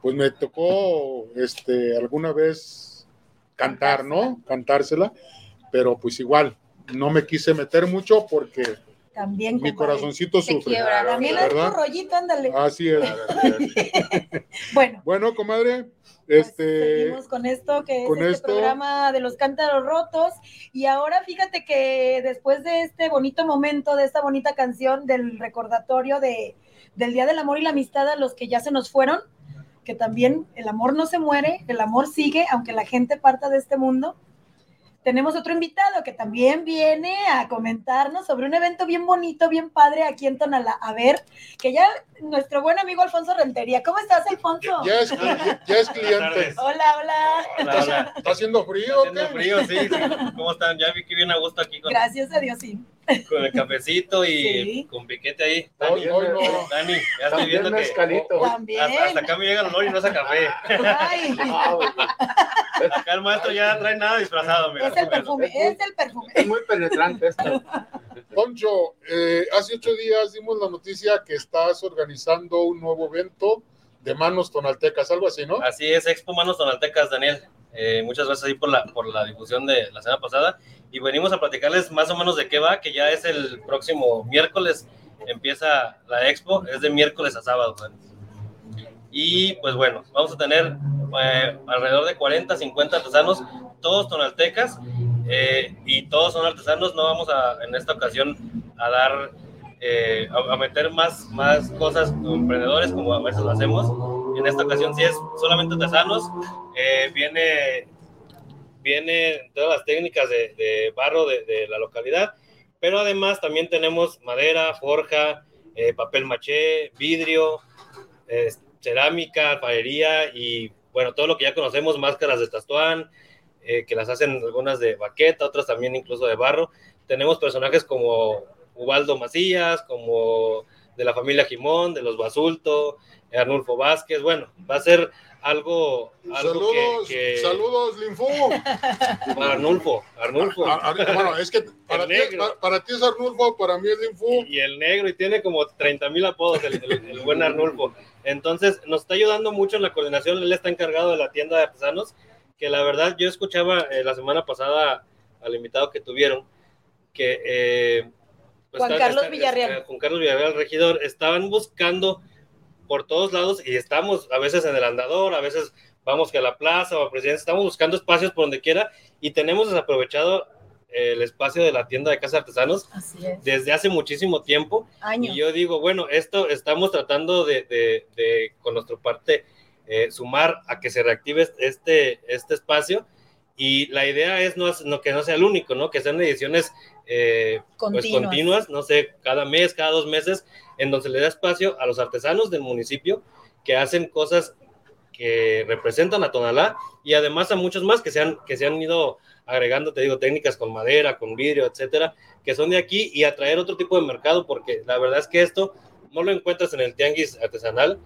pues me tocó este, alguna vez cantar, ¿no? Cantársela, pero pues igual, no me quise meter mucho porque También. mi compadre. corazoncito Se sufre. quiebra. También es tu rollito, ándale. Así es. Bueno, Bueno, comadre, este, seguimos con esto que es este esto. programa de los cántaros rotos. Y ahora fíjate que después de este bonito momento, de esta bonita canción, del recordatorio de, del Día del Amor y la Amistad a los que ya se nos fueron, que también el amor no se muere, el amor sigue, aunque la gente parta de este mundo. Tenemos otro invitado que también viene a comentarnos sobre un evento bien bonito, bien padre aquí en Tonalá. A ver, que ya nuestro buen amigo Alfonso Rentería. ¿Cómo estás, Alfonso? ya es, ya es cliente. Hola, hola. Hola, hola. ¿Está haciendo frío? o Haciendo frío, sí, sí. ¿Cómo están? Ya vi que bien a gusto aquí con, Gracias a Dios, sí. Con el cafecito y Sí. con piquete ahí. Dani, no. Dani, ya estoy viendo que hasta, hasta acá me llega el olor y no es a café. Ay. Acá el maestro ya trae nada disfrazado, mira. es el perfume, es el perfume. Es muy penetrante esto. Poncho, eh, hace ocho días dimos la noticia que estás organizando un nuevo evento de manos tonaltecas, algo así, ¿no? Así es, Expo Manos Tonaltecas, Daniel. Eh, muchas gracias ahí por la, por la difusión de la semana pasada. Y venimos a platicarles más o menos de qué va, que ya es el próximo miércoles. Empieza la expo, es de miércoles a sábado. Y pues bueno, vamos a tener eh, alrededor de 40, 50 artesanos, todos tonaltecas. eh, y todos son artesanos. No vamos a, en esta ocasión, a dar, eh, a, a meter más, más cosas emprendedores, como a veces lo hacemos. En esta ocasión sí es solamente artesanos. Eh, viene, viene todas las técnicas de, barro de, de la localidad, pero además también tenemos madera, forja, eh, papel maché, vidrio, eh, cerámica, alfarería y bueno, todo lo que ya conocemos, máscaras de tastuán, eh, que las hacen algunas de baqueta, otras también incluso de barro. Tenemos personajes como Ubaldo Macías, como de la familia Jimón, de los Basulto, Arnulfo Vázquez. Bueno, va a ser algo, algo Saludos, que, que- saludos, Linfu. Arnulfo, Arnulfo. A- a- bueno, es que para ti, para, para ti es Arnulfo, para mí es Linfu. y el negro, y tiene como 30 mil apodos, el, el- el buen Arnulfo. Entonces, nos está ayudando mucho en la coordinación. Él está encargado de la tienda de artesanos, que la verdad yo escuchaba eh, la semana pasada al invitado que tuvieron, que... eh, Juan Carlos Villarreal. eh, Juan Carlos Villarreal, regidor, estaban buscando por todos lados y estamos a veces en el andador, a veces vamos que a la plaza o a presidencia, estamos buscando espacios por donde quiera y tenemos desaprovechado el espacio de la tienda de casa de artesanos desde hace muchísimo tiempo. Años. Y yo digo, bueno, esto estamos tratando de, de- de, con nuestra parte, eh, sumar a que se reactive este, este espacio. Y la idea es no, no que no sea el único, ¿no? Que sean ediciones eh, pues Continuas. continuas, no sé, cada mes, cada dos meses, en donde se le da espacio a los artesanos del municipio que hacen cosas que representan a Tonalá y además a muchos más que se han, que se han ido agregando, te digo, técnicas con madera, con vidrio, etcétera, que son de aquí y atraer otro tipo de mercado, porque la verdad es que esto no lo encuentras en el tianguis artesanal,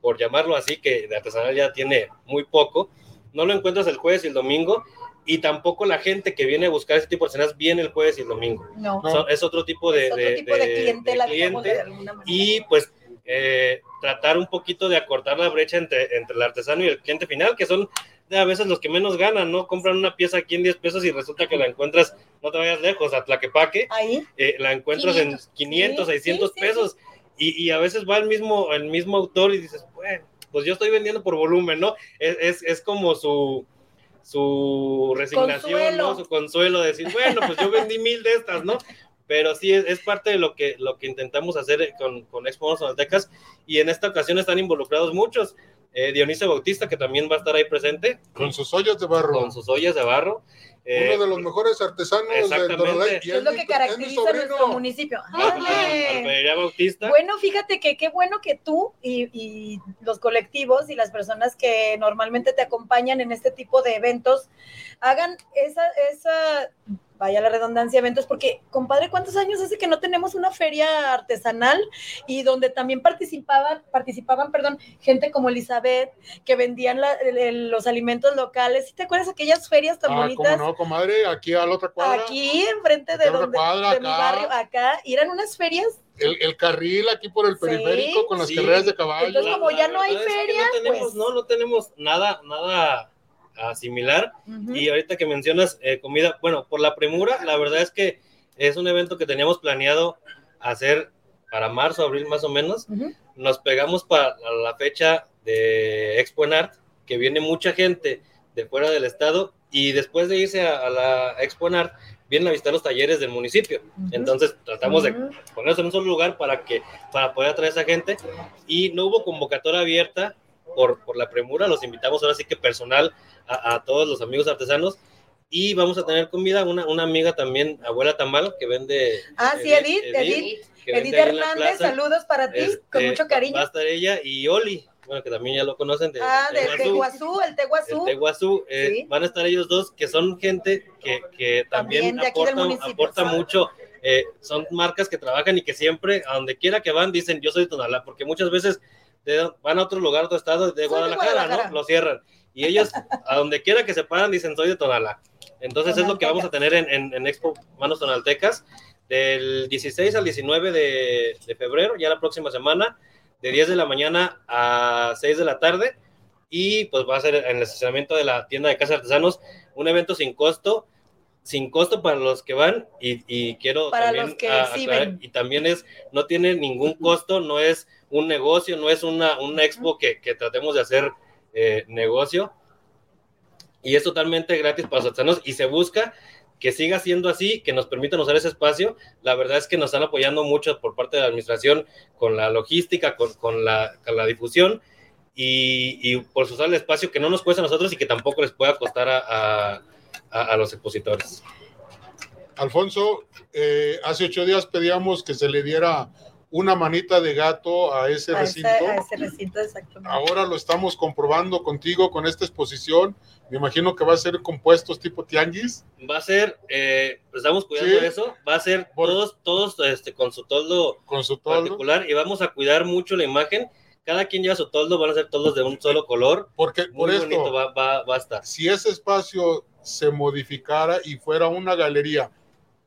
por llamarlo así, que de artesanal ya tiene muy poco, no lo encuentras el jueves y el domingo, y tampoco la gente que viene a buscar ese tipo de artesanas viene el jueves y el domingo. No. Es otro tipo de, Es otro de- tipo de de- clientela, de digamos, cliente, y pues eh, tratar un poquito de acortar la brecha entre, entre el artesano y el cliente final, que son a veces los que menos ganan, ¿no? Compran una pieza aquí en 10 pesos y resulta que la encuentras, no te vayas lejos, a Tlaquepaque, Ahí. eh, la encuentras 500. en 500, Sí, 600 sí, sí, pesos, Y, y a veces va el mismo, el mismo autor y dices, bueno, pues yo estoy vendiendo por volumen, ¿no? Es, es, es como su, su resignación, Consuelo. ¿no? Su consuelo de decir, bueno, pues yo vendí mil de estas, ¿no? Pero sí, es, es parte de lo que, lo que intentamos hacer con, con Expo Monos Tonaltecas y en esta ocasión están involucrados muchos. Eh, Dionisio Bautista, que también va a estar ahí presente. Con sus ollas de barro. Con sus ollas de barro. Eh, Uno de los mejores artesanos de y Es lo que caracteriza a nuestro municipio. Bautista. Bueno, fíjate que qué bueno que tú y, y los colectivos y las personas que normalmente te acompañan en este tipo de eventos hagan esa, esa, vaya la redundancia, eventos, porque, compadre, ¿cuántos años hace que no tenemos una feria artesanal y donde también participaban, participaban, perdón, gente como Elizabeth, que vendían la- el- el- los alimentos locales? ¿Sí te acuerdas aquellas ferias tan Ah, bonitas? cómo no, comadre, aquí a la otra cuadra. Aquí, enfrente de, donde, cuadra, de mi acá. barrio, acá, y eran unas ferias El, el carril aquí por el Sí, periférico con las sí. carreras de caballo. Entonces, como ya no hay verdad es que feria, no tenemos, pues- no, no tenemos nada, nada similar. Ujú. Y ahorita que mencionas eh, comida, bueno, por la premura, la verdad es que Es un evento que teníamos planeado hacer para marzo, abril más o menos. Nos pegamos para la fecha de Expo en Art, que viene mucha gente de fuera del estado y después de irse a, a la Expo en Art, vienen a visitar los talleres del municipio. Entonces tratamos de Ujú. ponernos en un solo lugar para que para poder atraer a esa gente y no hubo convocatoria abierta por, por la premura, los invitamos ahora sí que personal a, a todos los amigos artesanos y vamos a tener comida, una, una amiga también, abuela Tamal, que vende... Ah, sí, Edith, Edith. que Edith ahí en la Hernández, saludos para ti, con Este, mucho cariño. Va a estar ella y Oli, bueno, que también ya lo conocen de, Ah, de del. Teguazú, el Teguazú. El Tehuazú, eh, Sí. van a estar ellos dos, que son gente que, que también, También aporta, aporta mucho. eh, son marcas que trabajan y que siempre, a donde quiera que van, dicen yo soy de Tonalá, porque muchas veces de- van a otro lugar, a otro estado, de Soy de Guadalajara, Guadalajara. ¿no? Lo cierran. Y ellos, a donde quiera que se paran, dicen soy de Tonalá. Entonces es lo que vamos a tener en, en- en Expo Manos Tonaltecas, del 16 al 19 de, de febrero, ya la próxima semana, de 10 de la mañana a 6 de la tarde y pues va a ser en el estacionamiento de la tienda de Casa Artesanos un evento sin costo, sin costo para los que van y, y quiero Para también los que aclarar, y también es, no tiene ningún costo, no es un negocio, no es una, una expo que, que tratemos de hacer eh, negocio. Y es totalmente gratis para los artesanos y se busca que siga siendo así, que nos permitan usar ese espacio. La verdad es que nos están apoyando mucho por parte de la administración con la logística, con, con la, con la difusión y, y por usar el espacio que no nos cuesta a nosotros y que tampoco les pueda costar a, a- a- los expositores. Alfonso, eh, hace ocho días pedíamos que se le diera una manita de gato a ese a, ese, recinto. a ese recinto, exactamente. Ahora lo estamos comprobando contigo con esta exposición. Me imagino que va a ser compuestos tipo tianguis. Va a ser, eh, estamos cuidando Sí. eso, va a ser todos, todos este, con su toldo con su toldo. particular y vamos a cuidar mucho la imagen. Cada quien lleva su toldo, van a ser toldos de un solo color. Porque Muy por esto, bonito va, va- va a estar. si ese espacio se modificara y fuera una galería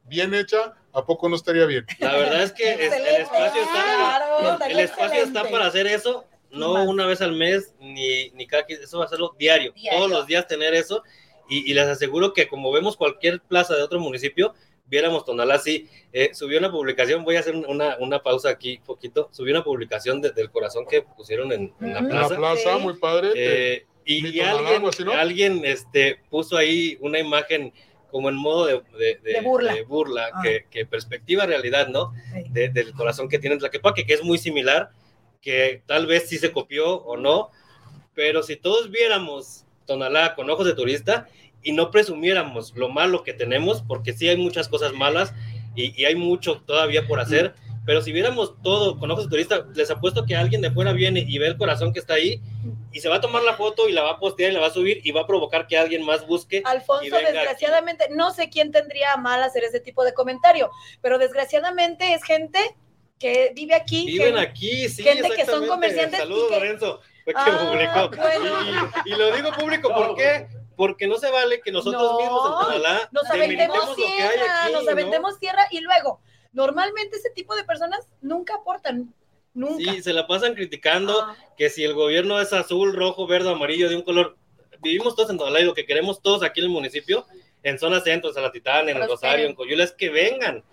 bien hecha, ¿a poco no estaría bien? La verdad es que es- el espacio está, claro, el espacio está para hacer eso, no Más. una vez al mes, ni, ni cada eso va a hacerlo diario, Diario. todos los días tener eso, y, y les aseguro que como vemos cualquier plaza de otro municipio, viéramos Tonalá así, eh, subió una publicación, voy a hacer una, una pausa aquí poquito, subió una publicación de- del corazón que pusieron en, en la Ujú. En la plaza, plaza, Sí. muy padre. eh, y, y Tonalá, alguien, así, ¿no? alguien este, puso ahí una imagen como en modo de, de- de- De burla. de burla, Ah. que, que perspectiva realidad, ¿no? Sí. de- del corazón que tiene Tlaquepaque, que es muy similar, que tal vez sí se copió o no, pero si todos viéramos Tonalá con ojos de turista y no presumiéramos lo malo que tenemos, porque sí hay muchas cosas malas y, y hay mucho todavía por hacer, pero si viéramos todo con ojos de turista, les apuesto que alguien de fuera viene y ve el corazón que está ahí y se va a tomar la foto y la va a postear y la va a subir y va a provocar que alguien más busque. Alfonso, venga aquí. desgraciadamente, no sé quién tendría a mal hacer ese tipo de comentario, pero desgraciadamente es gente que vive aquí. Viven que- aquí, sí. gente que son comerciantes Saludos, que- Lorenzo. Fue que Ah, publicó. bueno. Y, y lo digo público, ¿por qué? Porque no se vale que nosotros No, mismos en Tonalá Nos aventemos tierra, aquí, nos ¿no? aventemos tierra y luego, normalmente ese tipo de personas nunca aportan, nunca. Sí, se la pasan criticando Ah. que si el gobierno es azul, rojo, verde, amarillo, de un color. Vivimos todos en Tonalá y lo que queremos todos aquí en el municipio, en zona centro, en Salatitán, en el. Rosario, en Coyula, es que vengan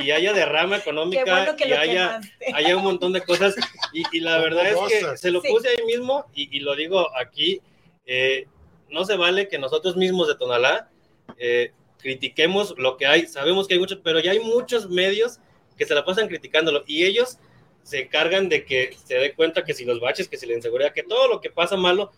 y, y haya derrama económica Qué bueno que y haya, un montón de cosas. Y, y la verdad es que se lo Sí. puse ahí mismo y, y lo digo aquí, eh, no se vale que nosotros mismos de Tonalá eh, critiquemos lo que hay. Sabemos que hay muchos, pero ya hay muchos medios que se la pasan criticándolo y ellos se encargan de que se dé cuenta que si los baches, que si la inseguridad, que todo lo que pasa malo,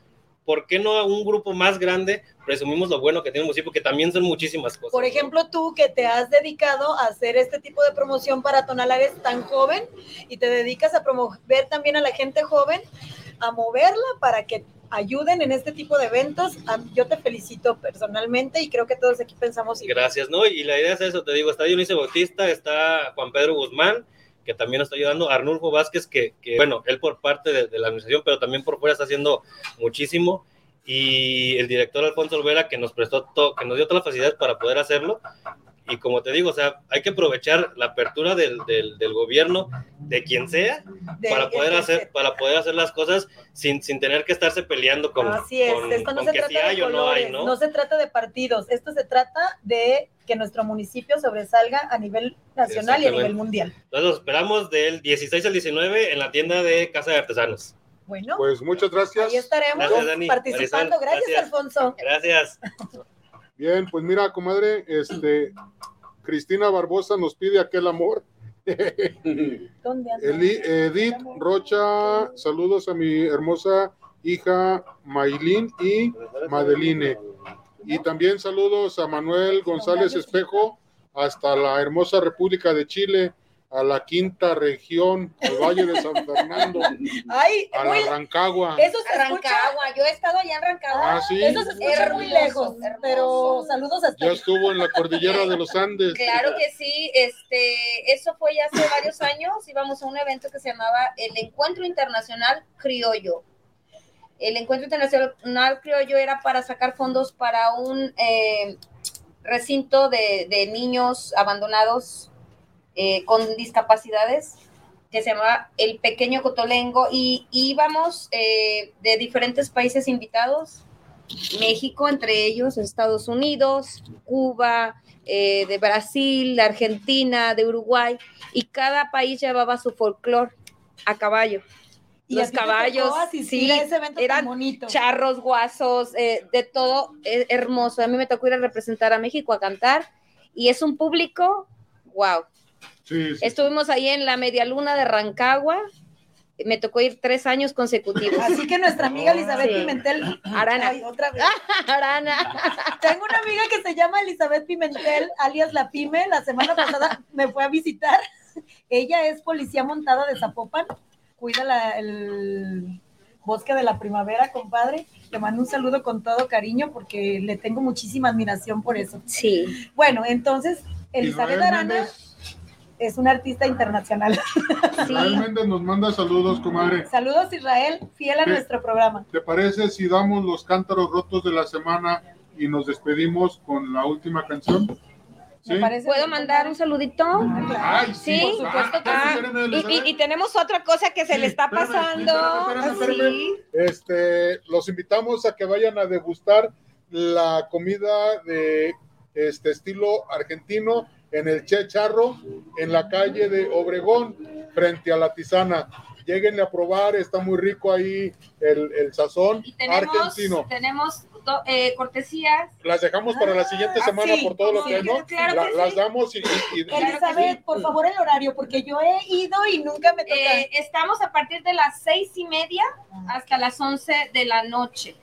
¿por qué no a un grupo más grande presumimos lo bueno que tiene el municipio, que también son muchísimas cosas? Por ¿no? ejemplo, tú que te has dedicado a hacer este tipo de promoción para Tonalá, eres tan joven y te dedicas a promover también a la gente joven, a moverla para que ayuden en este tipo de eventos. Yo te felicito personalmente y creo que todos aquí pensamos igual. Gracias, ¿no? Y la idea es eso, te digo, está Dionisio Bautista, está Juan Pedro Guzmán, que también está ayudando, Arnulfo Vázquez, que, que, bueno, él por parte de, de la administración, pero también por fuera está haciendo muchísimo, y el director Alfonso Olvera, que nos prestó todo, que nos dio todas las facilidades para poder hacerlo, y como te digo, o sea, hay que aprovechar la apertura del, del, del gobierno, de quien sea, De- para poder de- hacer, para poder hacer las cosas sin, sin tener que estarse peleando con, Así es, con- esto no con se que trata si hay de o no hay, ¿no? se trata de partidos, esto se trata de que nuestro municipio sobresalga a nivel nacional y a nivel mundial. Entonces los esperamos del 16 al 19 en la tienda de Casa de Artesanos. Bueno, Pues muchas gracias. ahí estaremos Gracias, Dani. participando. Gracias. Alfonso. Gracias. Bien, pues mira, comadre, este, Cristina Barbosa nos pide aquel amor. ¿Dónde? Eli- Edith Rocha, saludos a mi hermosa hija Maylin y Madeline. Y también saludos a Manuel González Espejo hasta la hermosa República de Chile, a la quinta región, al Valle de San Fernando, Ay, a la Rancagua. eso escucha. Rancagua, yo he estado allá en Rancagua. Ah, sí. Eso se escucha muy lejos, hermoso. pero saludos hasta Ya estuvo en la cordillera de los Andes. Claro que sí, este, eso fue ya hace varios años, íbamos a un evento que se llamaba el Encuentro Internacional Criollo. El Encuentro Internacional Criollo era para sacar fondos para un eh, recinto de, de niños abandonados eh, con discapacidades que se llamaba El Pequeño Cotolengo y íbamos eh, de diferentes países invitados, México entre ellos, Estados Unidos, Cuba, eh, de Brasil, de Argentina, de Uruguay, y cada país llevaba su folclore a caballo. Y Los caballos, sí, a ese evento tan eran bonito. charros, guasos, eh, de todo, eh, hermoso. A mí me tocó ir a representar a México a cantar, y es un público, wow. Sí, sí. Estuvimos ahí en la media luna de Rancagua, me tocó ir tres años consecutivos. Así que nuestra amiga Elizabeth Sí. Pimentel, Arana. Ay, otra vez. Arana. Tengo una amiga que se llama Elizabeth Pimentel, alias La Pime, la semana pasada me fue a visitar. Ella es policía montada de Zapopan, cuida la- el bosque de la primavera, compadre. Le mando un saludo con todo cariño porque le tengo muchísima admiración por eso. Sí. Bueno, entonces, Elizabeth Israel Arana. Es una artista internacional. Israel Méndez nos manda saludos, comadre. Saludos Israel, fiel a Sí. nuestro programa. ¿Te parece si damos los cántaros rotos de la semana y nos despedimos con la última canción? Me parece ¿Puedo mandar un saludito? Ay, sí, Sí, por supuesto que sí. Ah, y, Elizabeth. y- y tenemos otra cosa que se le está espérame, pasando. espérame, espérame, espérame. Sí. Este, los invitamos a que vayan a degustar la comida de este estilo argentino en el Che Charro, en la calle de Obregón, frente a la Tisana. Lléguenle a probar, está muy rico ahí el, el sazón Y tenemos, argentino. tenemos do- eh, cortesías. Las dejamos para la siguiente Ah, semana sí, por todo lo sí, que no. claro La- que sí. las damos y, y- y- Elizabeth, por favor el horario, porque yo he ido y nunca me toca. Eh, estamos a partir de las seis y media hasta las once de la noche.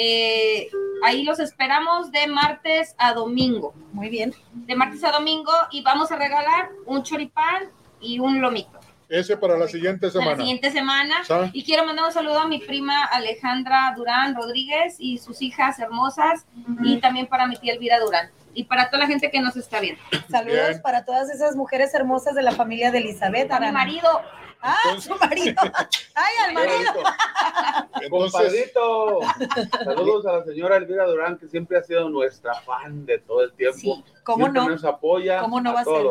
Eh, ahí los esperamos de martes a domingo. Muy bien. De martes a domingo y vamos a regalar un choripán y un lomito. Ese para la siguiente La semana. siguiente semana. Y quiero mandar un saludo a mi prima Alejandra Durán Rodríguez y sus hijas hermosas y también para mi tía Elvira Durán y para toda la gente que nos está viendo. Saludos Bien. para todas esas mujeres hermosas de la familia de Elizabeth. A mi marido. Ah, su marido. Ay, al marido. Entonces, Compadrito, saludos a la señora Elvira Durán, que siempre ha sido nuestra fan de todo el tiempo. Sí. ¿Cómo Siempre no? nos apoya ¿Cómo no a va a ser?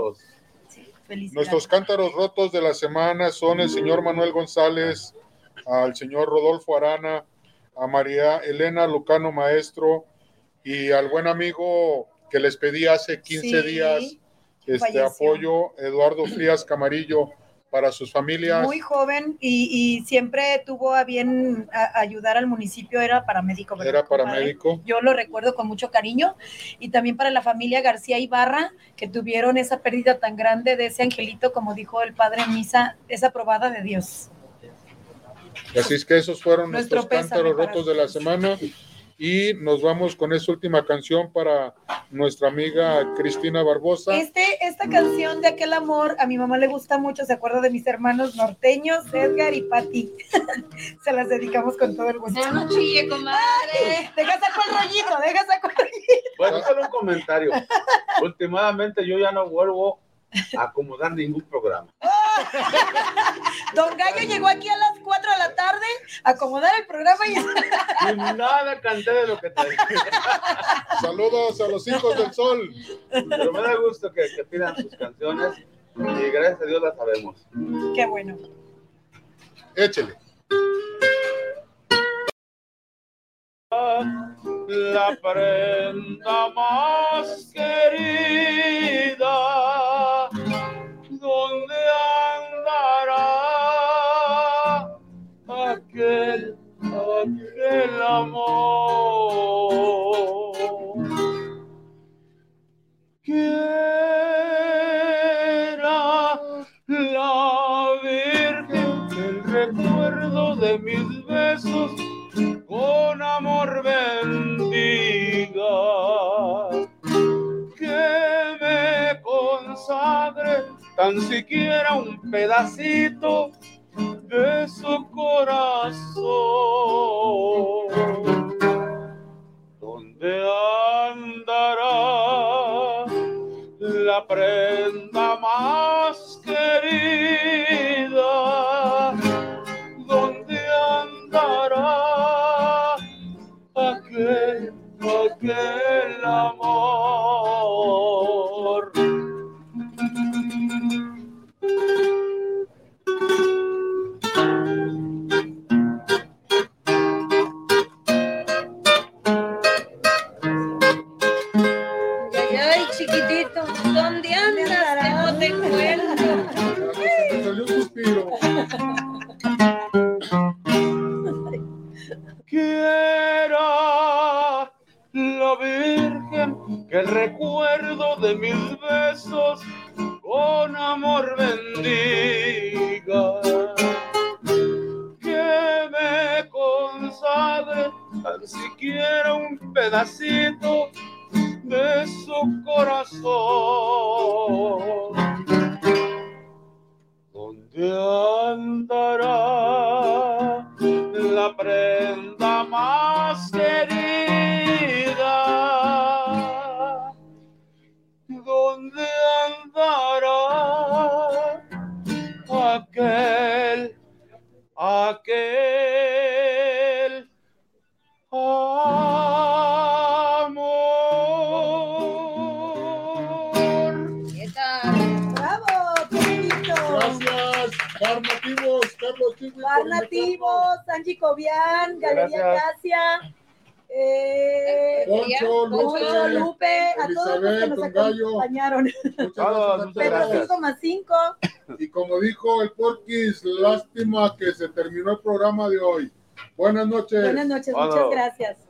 Felicidades. Nuestros cántaros rotos de la semana son el señor Manuel González, al señor Rodolfo Arana, a María Elena Lucano Maestro y al buen amigo que les pedí hace 15 Sí, días este falleció. apoyo, Eduardo Frías Camarillo, para sus familias. Muy joven y, y siempre tuvo a bien a- ayudar al municipio, era paramédico. ¿verdad, Era paramédico. Yo lo recuerdo con mucho cariño y también para la familia García Ibarra, que tuvieron esa pérdida tan grande de ese angelito, como dijo el padre en misa, esa probada de Dios. Así es que esos fueron Nuestro nuestros cántaros rotos de la semana. Y nos vamos con esta última canción para nuestra amiga Cristina Barbosa. Este, esta canción de aquel amor, a mi mamá le gusta mucho, se acuerda de mis hermanos norteños, Edgar y Patti. se las dedicamos con todo el gusto. Pero no chille, comadre. Deja saco el rollito, deja saco el rollito. Bueno, solo un comentario. Últimamente yo ya no vuelvo acomodar ningún programa. Don Gallo llegó aquí a las 4 de la tarde a acomodar el programa y nada canté de lo que te dije. Saludos a los hijos del sol. Pero me da gusto que, que pidan sus canciones y gracias a Dios las sabemos. Qué bueno. Échele. La prenda más que siquiera un pedacito. Bar Nativos, Angie Cobian, Galería Gracia. Eh, Poncho, Lupe, Lupe a todos los que nos acompañaron. Muchas gracias. 5,5. Y como dijo el Porquis, lástima que se terminó el programa de hoy. Buenas noches. Buenas noches, muchas gracias.